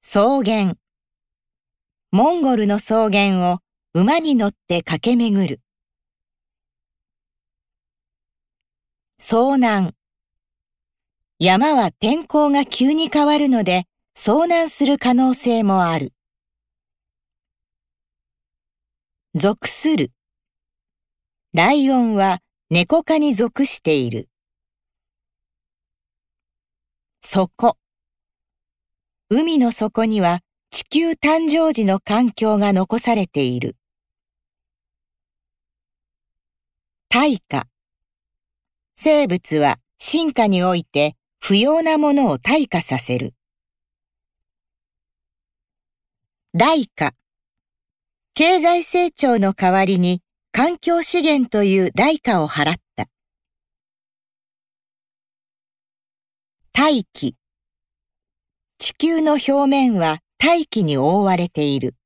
草原。モンゴルの草原を馬に乗って駆け巡る。遭難。山は天候が急に変わるので遭難する可能性もある。属する。ライオンは猫科に属している。底。海の底には地球誕生時の環境が残されている。対価。生物は進化において不要なものを退化させる。代価。経済成長の代わりに環境資源という代価を払った。大気。地球の表面は大気に覆われている。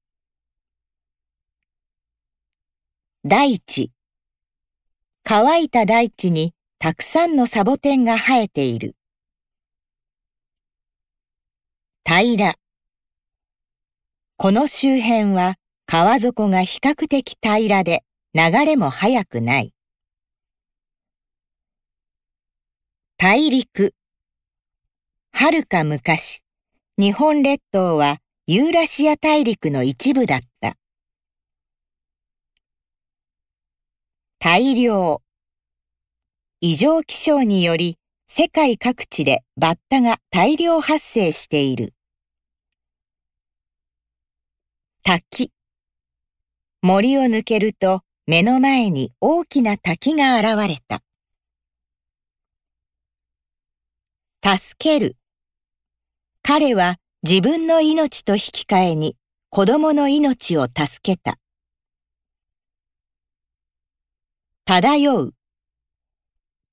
大地。乾いた大地にたくさんのサボテンが生えている。平ら。この周辺は川底が比較的平らで流れも速くない。大陸。はるか昔、日本列島はユーラシア大陸の一部だった。大量。異常気象により世界各地でバッタが大量発生している。滝。森を抜けると目の前に大きな滝が現れた。助ける。彼は自分の命と引き換えに子供の命を助けた。漂う。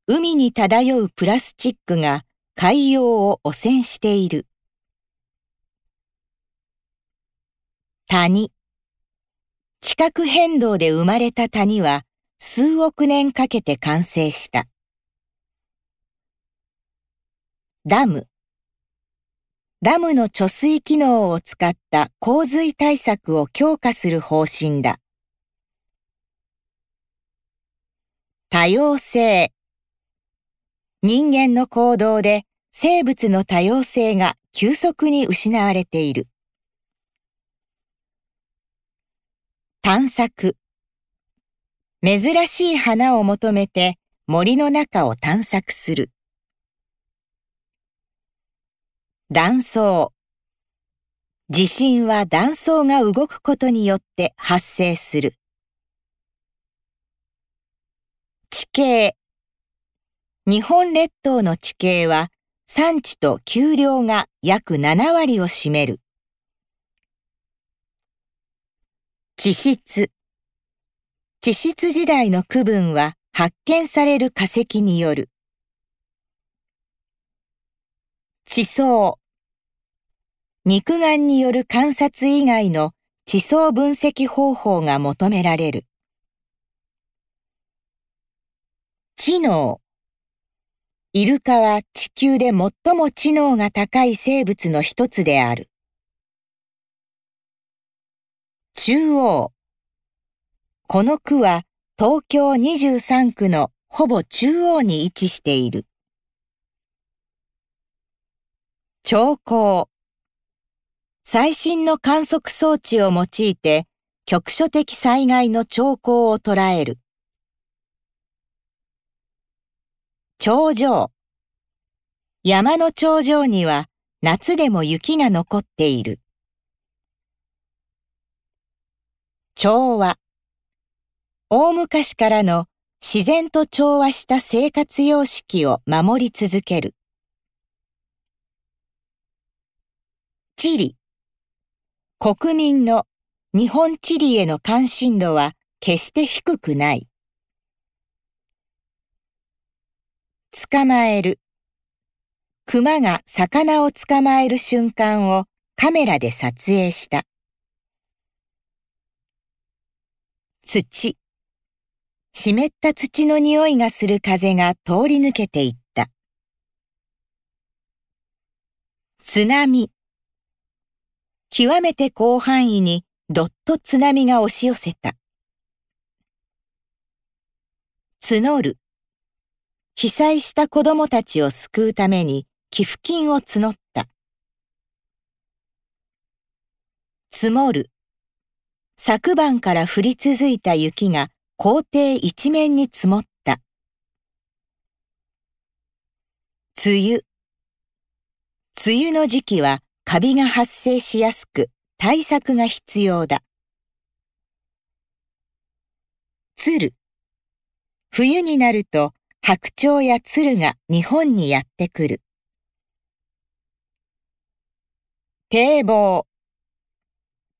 海に漂うプラスチックが海洋を汚染している。谷。地殻変動で生まれた谷は数億年かけて完成した。ダム。ダムの貯水機能を使った洪水対策を強化する方針だ。多様性。人間の行動で生物の多様性が急速に失われている。探索。珍しい花を求めて森の中を探索する。断層。地震は断層が動くことによって発生する。地形。日本列島の地形は産地と丘陵が約7割を占める。地質。地質時代の区分は発見される化石による。地層。肉眼による観察以外の地層分析方法が求められる。知能。イルカは地球で最も知能が高い生物の一つである。中央。この区は東京23区のほぼ中央に位置している。兆候。最新の観測装置を用いて局所的災害の兆候を捉える。頂上。山の頂上には夏でも雪が残っている。調和。大昔からの自然と調和した生活様式を守り続ける。地理。国民の日本地理への関心度は決して低くない。捕まえる。熊が魚を捕まえる瞬間をカメラで撮影した。土。湿った土の匂いがする風が通り抜けていった。津波。極めて広範囲にどっと津波が押し寄せた。募る。被災した子供たちを救うために寄付金を募った。積もる。昨晩から降り続いた雪が校庭一面に積もった。梅雨。梅雨の時期はカビが発生しやすく対策が必要だ。鶴。冬になると白鳥や鶴が日本にやってくる。堤防。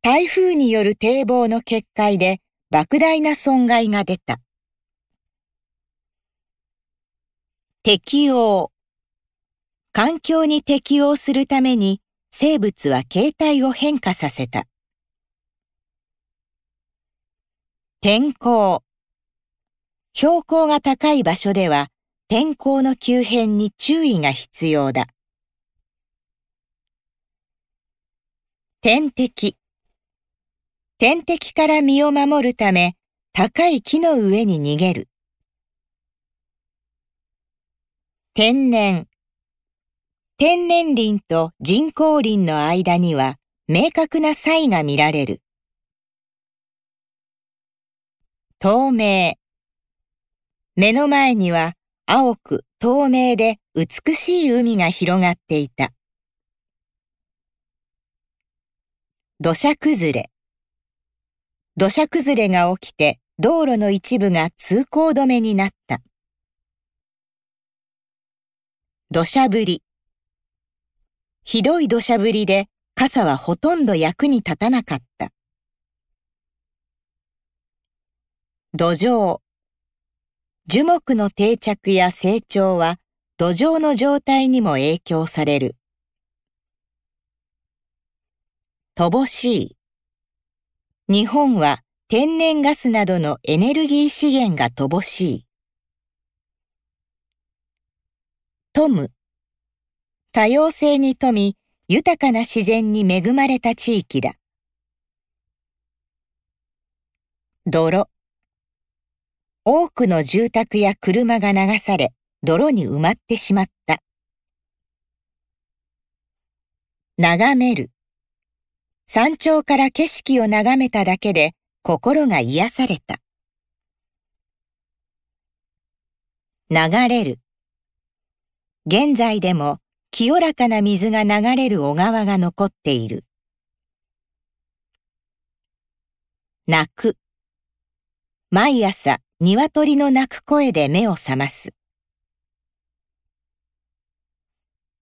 台風による堤防の決壊で莫大な損害が出た。適応。環境に適応するために生物は形態を変化させた。天候。標高が高い場所では天候の急変に注意が必要だ。天敵。天敵から身を守るため高い木の上に逃げる。天然。天然林と人工林の間には明確な差異が見られる。透明。目の前には青く透明で美しい海が広がっていた。土砂崩れ。土砂崩れが起きて道路の一部が通行止めになった。土砂降り。ひどい土砂降りで傘はほとんど役に立たなかった。土壌。樹木の定着や成長は土壌の状態にも影響される。乏しい。日本は天然ガスなどのエネルギー資源が乏しい。富む。多様性に富み、豊かな自然に恵まれた地域だ。泥。多くの住宅や車が流され、泥に埋まってしまった。眺める。山頂から景色を眺めただけで心が癒された。流れる。現在でも清らかな水が流れる小川が残っている。泣く。毎朝鶏の鳴く声で目を覚ます。